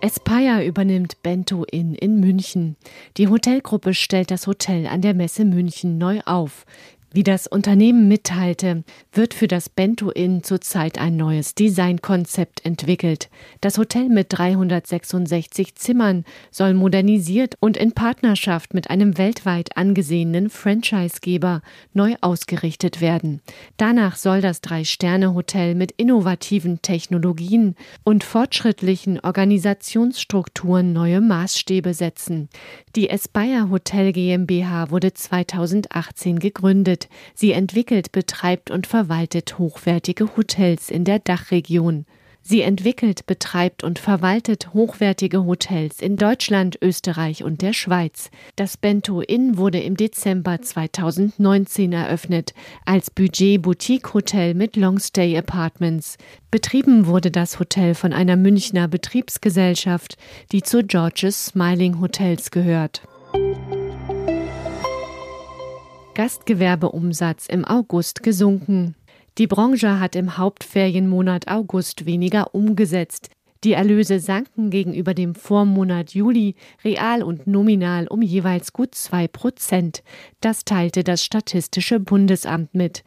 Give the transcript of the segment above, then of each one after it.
Aspire übernimmt Bento Inn in München. Die Hotelgruppe stellt das Hotel an der Messe München neu auf. Wie das Unternehmen mitteilte, wird für das Bento Inn zurzeit ein neues Designkonzept entwickelt. Das Hotel mit 366 Zimmern soll modernisiert und in Partnerschaft mit einem weltweit angesehenen Franchisegeber neu ausgerichtet werden. Danach soll das Drei-Sterne-Hotel mit innovativen Technologien und fortschrittlichen Organisationsstrukturen neue Maßstäbe setzen. Die Aspire Hotel GmbH wurde 2018 gegründet. Limited. Sie entwickelt, betreibt und verwaltet hochwertige Hotels in der Dachregion. Sie entwickelt, betreibt und verwaltet hochwertige Hotels in Deutschland, Österreich und der Schweiz. Das Bento Inn wurde im Dezember 2019 eröffnet als Budget-Boutique-Hotel mit Longstay Apartments. Betrieben wurde das Hotel von einer Münchner Betriebsgesellschaft, die zu George's Smiling Hotels gehört. Gastgewerbeumsatz im August gesunken. Die Branche hat im Hauptferienmonat August weniger umgesetzt. Die Erlöse sanken gegenüber dem Vormonat Juli real und nominal um jeweils gut zwei Prozent. Das teilte das Statistische Bundesamt mit.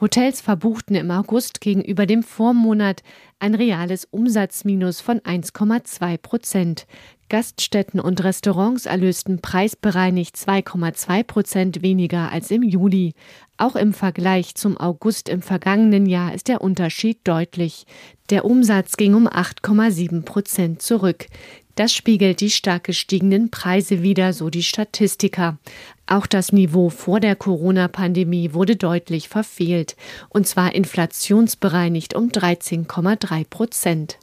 Hotels verbuchten im August gegenüber dem Vormonat ein reales Umsatzminus von 1,2 Prozent. Gaststätten und Restaurants erlösten preisbereinigt 2,2 Prozent weniger als im Juli. Auch im Vergleich zum August im vergangenen Jahr ist der Unterschied deutlich. Der Umsatz ging um 8,7 Prozent zurück. Das spiegelt die stark gestiegenen Preise wider, so die Statistiker. Auch das Niveau vor der Corona-Pandemie wurde deutlich verfehlt, und zwar inflationsbereinigt um 13,3 Prozent.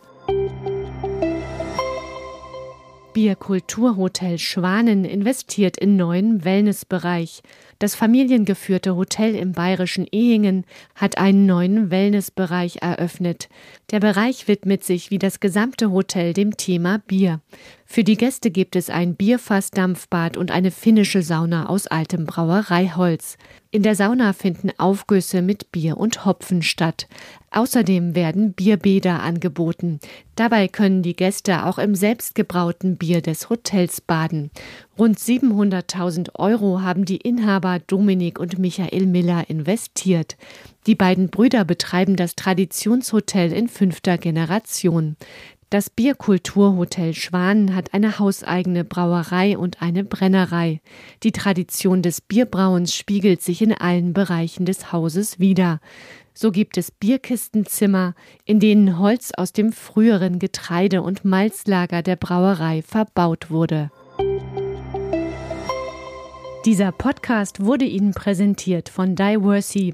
Bierkulturhotel Schwanen investiert in neuen Wellnessbereich. Das familiengeführte Hotel im bayerischen Ehingen hat einen neuen Wellnessbereich eröffnet. Der Bereich widmet sich wie das gesamte Hotel dem Thema Bier. Für die Gäste gibt es ein Bierfassdampfbad und eine finnische Sauna aus altem Brauereiholz. In der Sauna finden Aufgüsse mit Bier und Hopfen statt. Außerdem werden Bierbäder angeboten. Dabei können die Gäste auch im selbstgebrauten Bier des Hotels baden. Rund 700.000 Euro haben die Inhaber Dominik und Michael Miller investiert. Die beiden Brüder betreiben das Traditionshotel in fünfter Generation. Das Bierkulturhotel Schwanen hat eine hauseigene Brauerei und eine Brennerei. Die Tradition des Bierbrauens spiegelt sich in allen Bereichen des Hauses wider. So gibt es Bierkistenzimmer, in denen Holz aus dem früheren Getreide- und Malzlager der Brauerei verbaut wurde. Dieser Podcast wurde Ihnen präsentiert von Diversey,